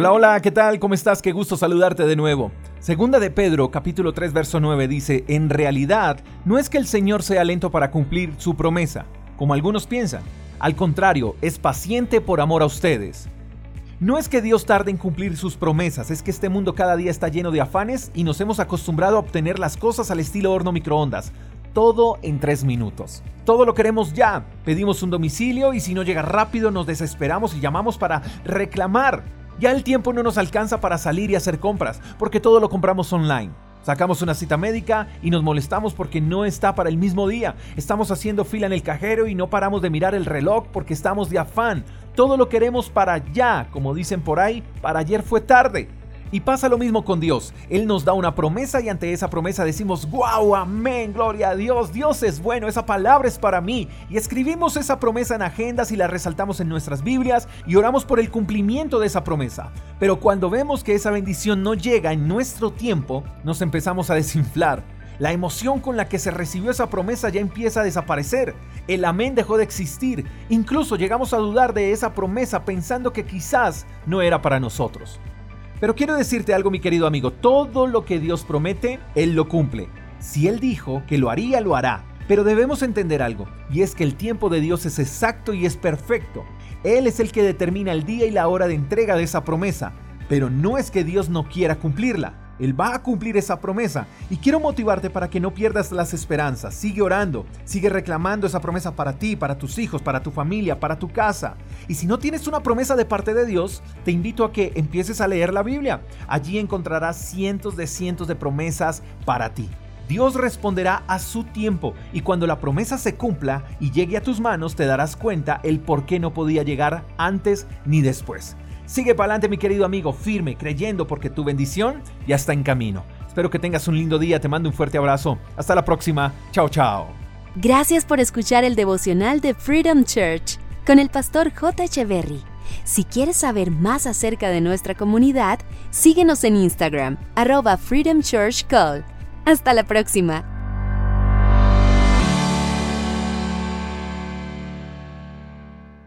Hola, hola, ¿qué tal? ¿Cómo estás? Qué gusto saludarte de nuevo. Segunda de Pedro, capítulo 3, verso 9 dice, en realidad no es que el Señor sea lento para cumplir su promesa, como algunos piensan. Al contrario, es paciente por amor a ustedes. No es que Dios tarde en cumplir sus promesas, es que este mundo cada día está lleno de afanes y nos hemos acostumbrado a obtener las cosas al estilo horno microondas. Todo en tres minutos. Todo lo queremos ya. Pedimos un domicilio y si no llega rápido nos desesperamos y llamamos para reclamar. Ya el tiempo no nos alcanza para salir y hacer compras, porque todo lo compramos online. Sacamos una cita médica y nos molestamos porque no está para el mismo día. Estamos haciendo fila en el cajero y no paramos de mirar el reloj porque estamos de afán. Todo lo queremos para ya, como dicen por ahí, para ayer fue tarde. Y pasa lo mismo con Dios. Él nos da una promesa y ante esa promesa decimos, wow, amén, gloria a Dios, Dios es bueno, esa palabra es para mí. Y escribimos esa promesa en agendas y la resaltamos en nuestras Biblias y oramos por el cumplimiento de esa promesa. Pero cuando vemos que esa bendición no llega en nuestro tiempo, nos empezamos a desinflar. La emoción con la que se recibió esa promesa ya empieza a desaparecer. El amén dejó de existir. Incluso llegamos a dudar de esa promesa pensando que quizás no era para nosotros. Pero quiero decirte algo, mi querido amigo, todo lo que Dios promete, Él lo cumple. Si Él dijo que lo haría, lo hará. Pero debemos entender algo, y es que el tiempo de Dios es exacto y es perfecto. Él es el que determina el día y la hora de entrega de esa promesa, pero no es que Dios no quiera cumplirla. Él va a cumplir esa promesa. Y quiero motivarte para que no pierdas las esperanzas. Sigue orando, sigue reclamando esa promesa para ti, para tus hijos, para tu familia, para tu casa. Y si no tienes una promesa de parte de Dios, te invito a que empieces a leer la Biblia. Allí encontrarás cientos de cientos de promesas para ti. Dios responderá a su tiempo y cuando la promesa se cumpla y llegue a tus manos te darás cuenta el por qué no podía llegar antes ni después. Sigue para adelante mi querido amigo, firme, creyendo porque tu bendición ya está en camino. Espero que tengas un lindo día, te mando un fuerte abrazo. Hasta la próxima, chao chao. Gracias por escuchar el devocional de Freedom Church con el pastor J. Echeverry. Si quieres saber más acerca de nuestra comunidad, síguenos en Instagram, arroba Freedom Church Call. Hasta la próxima.